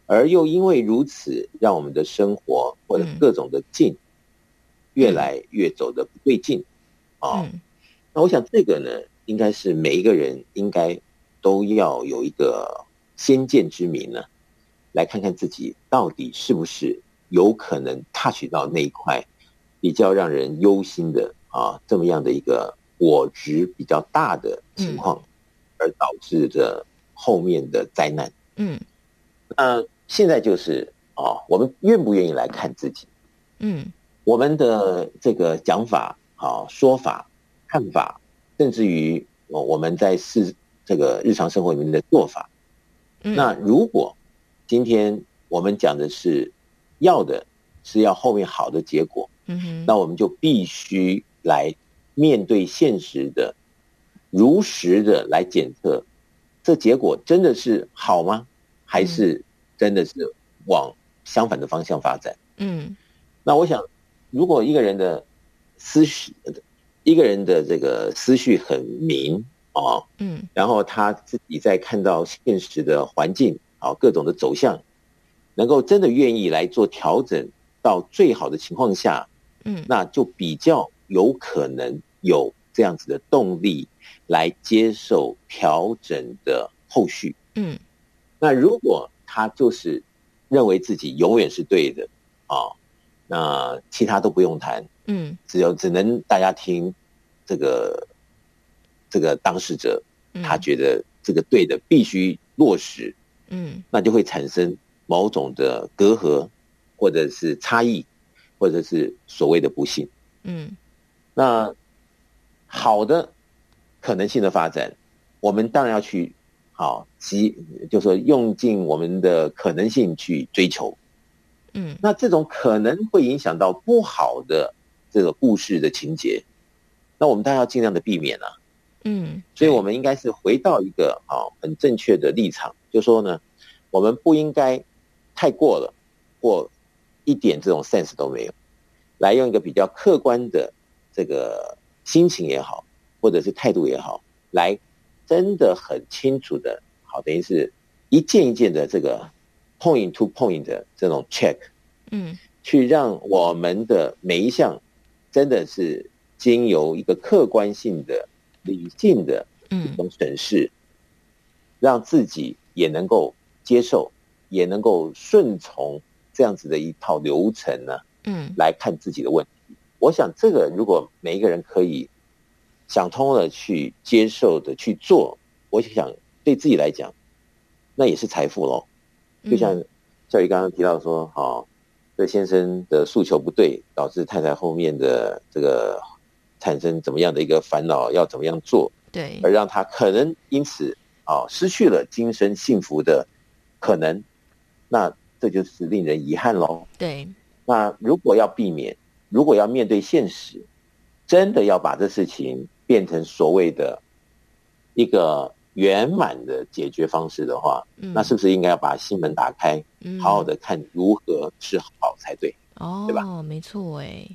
而又因为如此，让我们的生活或者各种的境越来越走的不对劲啊。那我想这个呢？应该是每一个人应该都要有一个先见之明呢，来看看自己到底是不是有可能 touch 到那一块比较让人忧心的啊，这么样的一个我值比较大的情况，而导致的后面的灾难。嗯，那现在就是啊，我们愿不愿意来看自己？嗯，我们的这个讲法啊、说法、看法。甚至于，我我们在是这个日常生活里面的做法。那如果今天我们讲的是要的是要后面好的结果，那我们就必须来面对现实的，如实的来检测，这结果真的是好吗？还是真的是往相反的方向发展？嗯，那我想，如果一个人的思绪。一个人的这个思绪很明啊，嗯，然后他自己在看到现实的环境啊，各种的走向，能够真的愿意来做调整到最好的情况下，嗯，那就比较有可能有这样子的动力来接受调整的后续，嗯，那如果他就是认为自己永远是对的啊，那其他都不用谈。嗯，只有只能大家听这个这个当事者，他觉得这个对的必须落实，嗯，那就会产生某种的隔阂，或者是差异，或者是所谓的不幸，嗯，那好的可能性的发展，我们当然要去好，即就是说用尽我们的可能性去追求，嗯，那这种可能会影响到不好的。这个故事的情节，那我们当然要尽量的避免啊。嗯，所以我们应该是回到一个啊很正确的立场，就说呢，我们不应该太过了，或一点这种 sense 都没有，来用一个比较客观的这个心情也好，或者是态度也好，来真的很清楚的，好，等于是一件一件的这个 point to point 的这种 check，嗯，去让我们的每一项真的是经由一个客观性的。理性的一种审视，让自己也能够接受，也能够顺从这样子的一套流程呢。嗯，来看自己的问题。我想，这个如果每一个人可以想通了去接受的去做，我想对自己来讲，那也是财富喽。就像教育刚刚提到说，哦，这先生的诉求不对，导致太太后面的这个。产生怎么样的一个烦恼，要怎么样做？对，而让他可能因此啊失去了今生幸福的可能，那这就是令人遗憾喽。对，那如果要避免，如果要面对现实，真的要把这事情变成所谓的一个圆满的解决方式的话，嗯，那是不是应该要把心门打开，嗯，好好的看如何是好才对？哦，对吧？没错，哎。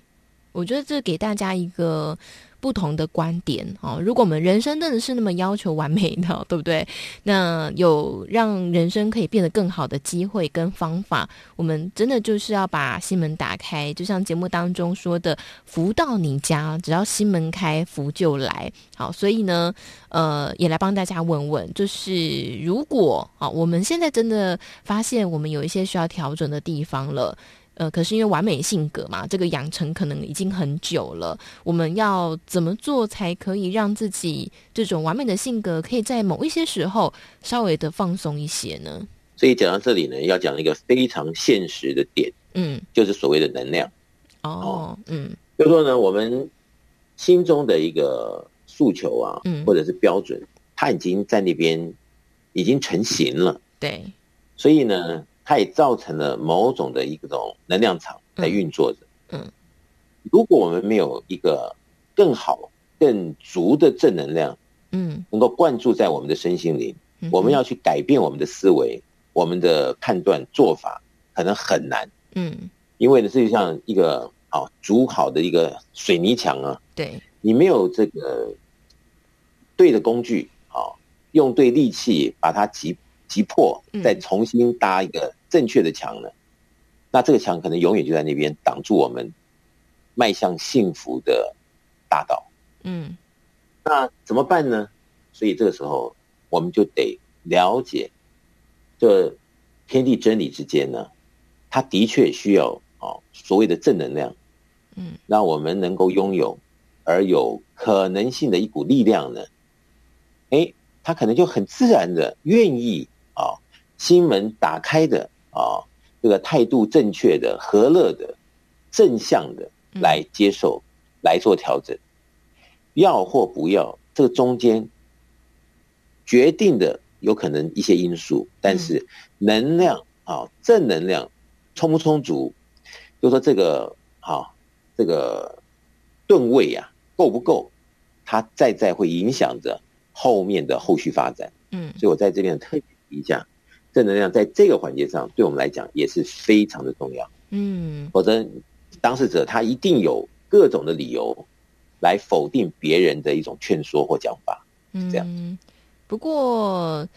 我觉得这给大家一个不同的观点哦。如果我们人生真的是那么要求完美的，[LAUGHS] 对不对？那有让人生可以变得更好的机会跟方法，我们真的就是要把心门打开。就像节目当中说的，“福到你家，只要心门开，福就来。”好，所以呢，呃，也来帮大家问问，就是如果啊，我们现在真的发现我们有一些需要调整的地方了。呃，可是因为完美性格嘛，这个养成可能已经很久了。我们要怎么做才可以让自己这种完美的性格，可以在某一些时候稍微的放松一些呢？所以讲到这里呢，要讲一个非常现实的点，嗯，就是所谓的能量。哦，嗯，就说呢，我们心中的一个诉求啊，嗯，或者是标准，它已经在那边已经成型了。对，所以呢。它也造成了某种的一种能量场在运作着。嗯，如果我们没有一个更好、更足的正能量，嗯，能够灌注在我们的身心灵，我们要去改变我们的思维、我们的判断做法，可能很难。嗯，因为呢，这就像一个啊筑好的一个水泥墙啊，对，你没有这个对的工具啊，用对力气把它击击破，再重新搭一个。正确的墙呢？那这个墙可能永远就在那边挡住我们迈向幸福的大道。嗯，那怎么办呢？所以这个时候我们就得了解，这天地真理之间呢，它的确需要哦所谓的正能量。嗯，让我们能够拥有而有可能性的一股力量呢，哎，他可能就很自然的愿意啊，心门打开的。啊，这个态度正确的、和乐的、正向的来接受、嗯、来做调整，要或不要，这个中间决定的有可能一些因素，但是能量啊，正能量充不充足，就说这个啊，这个吨位啊够不够，它再再会影响着后面的后续发展。嗯，所以我在这边特别提一下。正能量在这个环节上，对我们来讲也是非常的重要。嗯，否则当事者他一定有各种的理由来否定别人的一种劝说或讲法。嗯，这样。不过，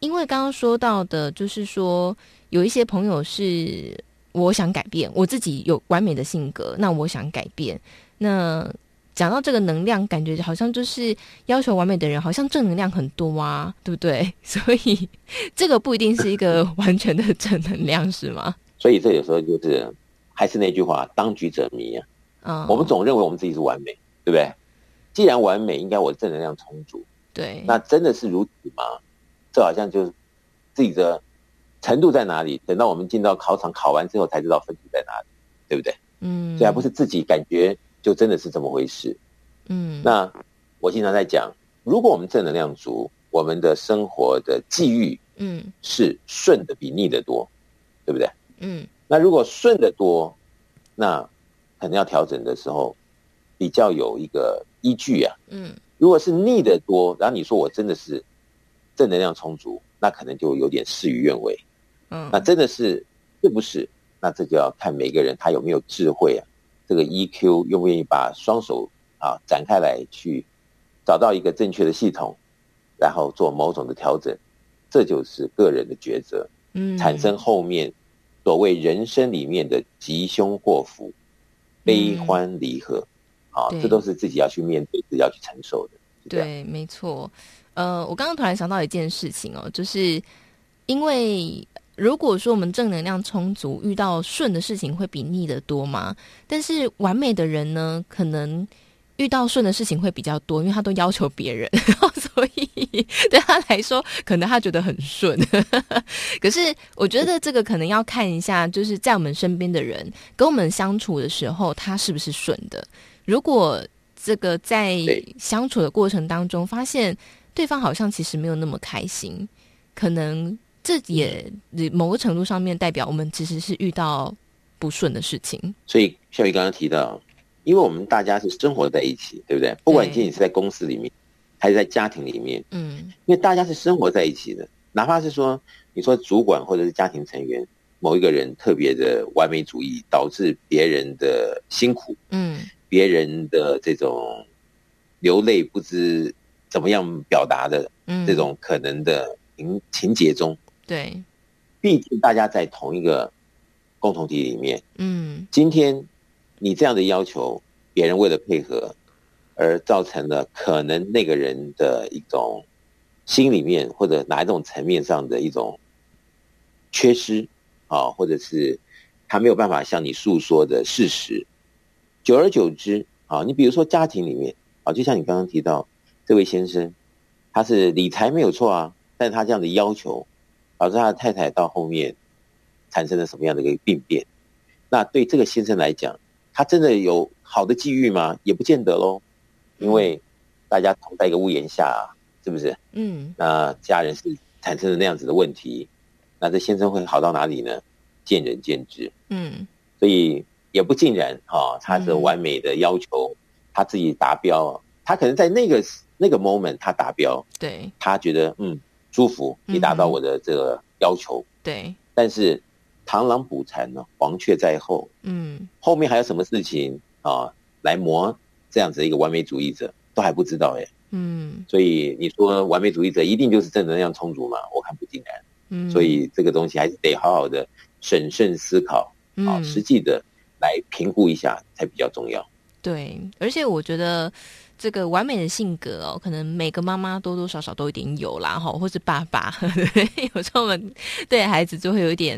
因为刚刚说到的，就是说有一些朋友是我想改变，我自己有完美的性格，那我想改变，那。讲到这个能量，感觉好像就是要求完美的人，好像正能量很多啊，[LAUGHS] 对不对？[LAUGHS] 所以这个不一定是一个完全的正能量，是吗？所以这有时候就是还是那句话，当局者迷啊。嗯，我们总认为我们自己是完美，对不对？既然完美，应该我正能量充足。对，那真的是如此吗？这好像就是自己的程度在哪里？等到我们进到考场考完之后，才知道分数在哪里，对不对？嗯，所以还不是自己感觉。就真的是这么回事，嗯。那我经常在讲，如果我们正能量足，我们的生活的际遇，嗯，是顺的比逆的多，对不对？嗯。那如果顺的多，那可能要调整的时候，比较有一个依据啊。嗯，如果是逆的多，然后你说我真的是正能量充足，那可能就有点事与愿违。嗯，那真的是是不是？那这就要看每个人他有没有智慧啊，这个 EQ 愿不愿意把双手啊展开来去找到一个正确的系统，然后做某种的调整，这就是个人的抉择。嗯，产生后面所谓人生里面的吉凶祸福、悲欢离合，啊，这都是自己要去面对、自己要去承受的。对，没错。呃，我刚刚突然想到一件事情哦，就是因为。如果说我们正能量充足，遇到顺的事情会比逆的多吗？但是完美的人呢，可能遇到顺的事情会比较多，因为他都要求别人，[LAUGHS] 所以对他来说，可能他觉得很顺。[LAUGHS] 可是我觉得这个可能要看一下，就是在我们身边的人跟我们相处的时候，他是不是顺的。如果这个在相处的过程当中，发现对方好像其实没有那么开心，可能。这也某个程度上面代表我们其实是遇到不顺的事情。所以小瑜刚刚提到，因为我们大家是生活在一起，对不对？不管你今天是在公司里面，还是在家庭里面，嗯，因为大家是生活在一起的。哪怕是说你说主管或者是家庭成员某一个人特别的完美主义，导致别人的辛苦，嗯，别人的这种流泪不知怎么样表达的，嗯，这种可能的情情节中。对，毕竟大家在同一个共同体里面。嗯，今天你这样的要求，别人为了配合，而造成了可能那个人的一种心里面或者哪一种层面上的一种缺失啊，或者是他没有办法向你诉说的事实。久而久之啊，你比如说家庭里面啊，就像你刚刚提到这位先生，他是理财没有错啊，但是他这样的要求。导致他的太太到后面产生了什么样的一个病变？那对这个先生来讲，他真的有好的际遇吗？也不见得喽，因为大家同在一个屋檐下，是不是？嗯。那家人是产生了那样子的问题，那这先生会好到哪里呢？见仁见智。嗯。所以也不尽然哈，他是完美的要求他自己达标，他可能在那个那个 moment 他达标，对，他觉得嗯。祝福你达到我的这个要求，嗯、对。但是螳螂捕蝉呢，黄雀在后。嗯，后面还有什么事情啊？来磨这样子一个完美主义者，都还不知道哎。嗯，所以你说完美主义者一定就是正能量充足吗？我看不尽然。嗯，所以这个东西还是得好好的审慎思考，啊，实际的来评估一下才比较重要。对，而且我觉得。这个完美的性格哦，可能每个妈妈多多少少都一点有啦，哈，或是爸爸，[LAUGHS] 有时候我们对孩子就会有一点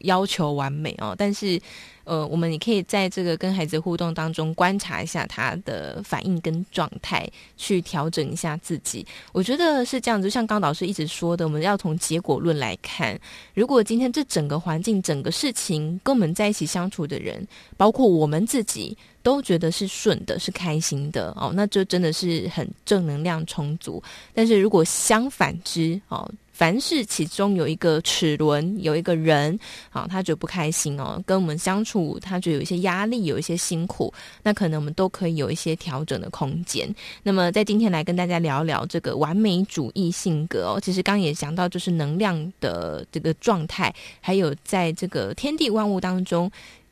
要求完美哦，但是。呃，我们也可以在这个跟孩子互动当中观察一下他的反应跟状态，去调整一下自己。我觉得是这样子，就像刚导师一直说的，我们要从结果论来看。如果今天这整个环境、整个事情跟我们在一起相处的人，包括我们自己，都觉得是顺的、是开心的哦，那就真的是很正能量充足。但是如果相反之哦。凡是其中有一个齿轮，有一个人，啊，他觉得不开心哦，跟我们相处，他觉得有一些压力，有一些辛苦，那可能我们都可以有一些调整的空间。那么，在今天来跟大家聊聊这个完美主义性格哦，其实刚也讲到，就是能量的这个状态，还有在这个天地万物当中，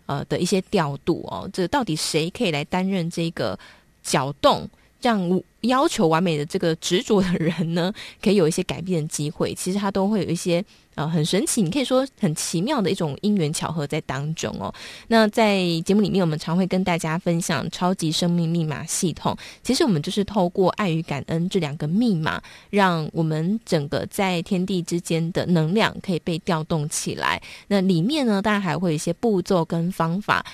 呃的一些调度哦，这到底谁可以来担任这个搅动？让要求完美的这个执着的人呢，[LAUGHS] 可以有一些改变的机会。其实他都会有一些呃很神奇，你可以说很奇妙的一种因缘巧合在当中哦。那在节目里面，我们常会跟大家分享超级生命密码系统。其实我们就是透过爱与感恩这两个密码，让我们整个在天地之间的能量可以被调动起来。那里面呢，当然还会有一些步骤跟方法。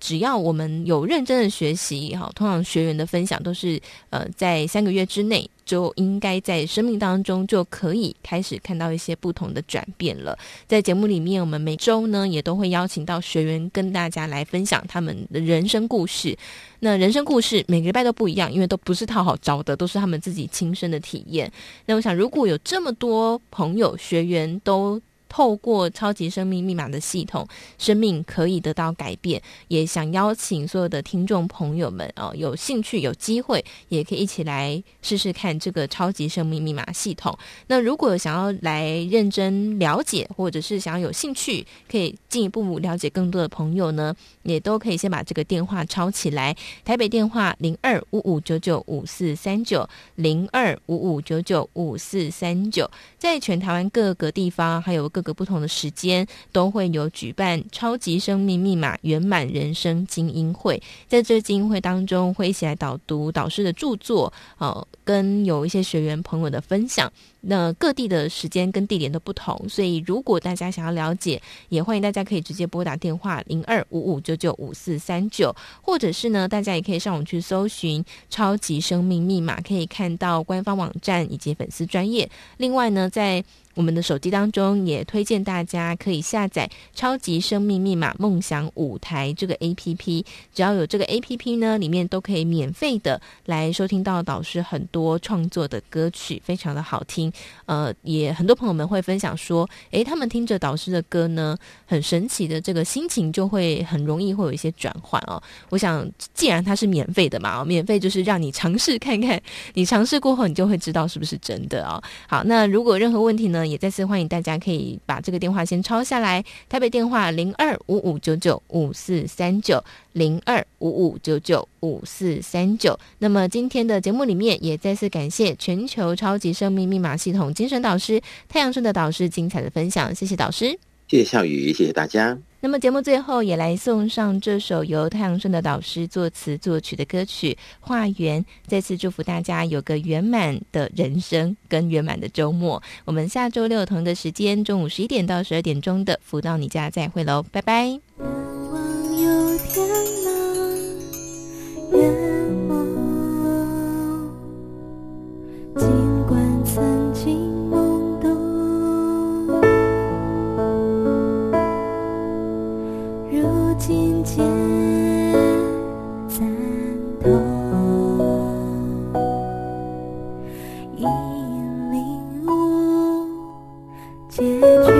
只要我们有认真的学习，哈，通常学员的分享都是，呃，在三个月之内就应该在生命当中就可以开始看到一些不同的转变了。在节目里面，我们每周呢也都会邀请到学员跟大家来分享他们的人生故事。那人生故事每个礼拜都不一样，因为都不是套好招的，都是他们自己亲身的体验。那我想，如果有这么多朋友学员都透过超级生命密码的系统，生命可以得到改变。也想邀请所有的听众朋友们哦，有兴趣、有机会，也可以一起来试试看这个超级生命密码系统。那如果想要来认真了解，或者是想要有兴趣，可以进一步了解更多的朋友呢，也都可以先把这个电话抄起来。台北电话零二五五九九五四三九零二五五九九五四三九，在全台湾各个地方还有各个不同的时间，都会有举办超级生命密码圆满人生精英会。在这精英会当中，会一起来导读导师的著作，哦，跟有一些学员朋友的分享。那各地的时间跟地点都不同，所以如果大家想要了解，也欢迎大家可以直接拨打电话零二五五九九五四三九，或者是呢，大家也可以上网去搜寻“超级生命密码”，可以看到官方网站以及粉丝专业。另外呢，在我们的手机当中也推荐大家可以下载《超级生命密码梦想舞台》这个 APP，只要有这个 APP 呢，里面都可以免费的来收听到导师很多创作的歌曲，非常的好听。呃，也很多朋友们会分享说，诶，他们听着导师的歌呢，很神奇的这个心情就会很容易会有一些转换哦。我想，既然它是免费的嘛，免费就是让你尝试看看，你尝试过后，你就会知道是不是真的哦。好，那如果任何问题呢？也再次欢迎大家可以把这个电话先抄下来，台北电话零二五五九九五四三九零二五五九九五四三九。那么今天的节目里面也再次感谢全球超级生命密码系统精神导师太阳顺的导师精彩的分享，谢谢导师，谢谢笑宇，谢谢大家。那么节目最后也来送上这首由太阳盛的导师作词作曲的歌曲《化缘》，再次祝福大家有个圆满的人生跟圆满的周末。我们下周六同一个时间，中午十一点到十二点钟的福到你家再会喽，拜拜。心结参透，已领悟结局。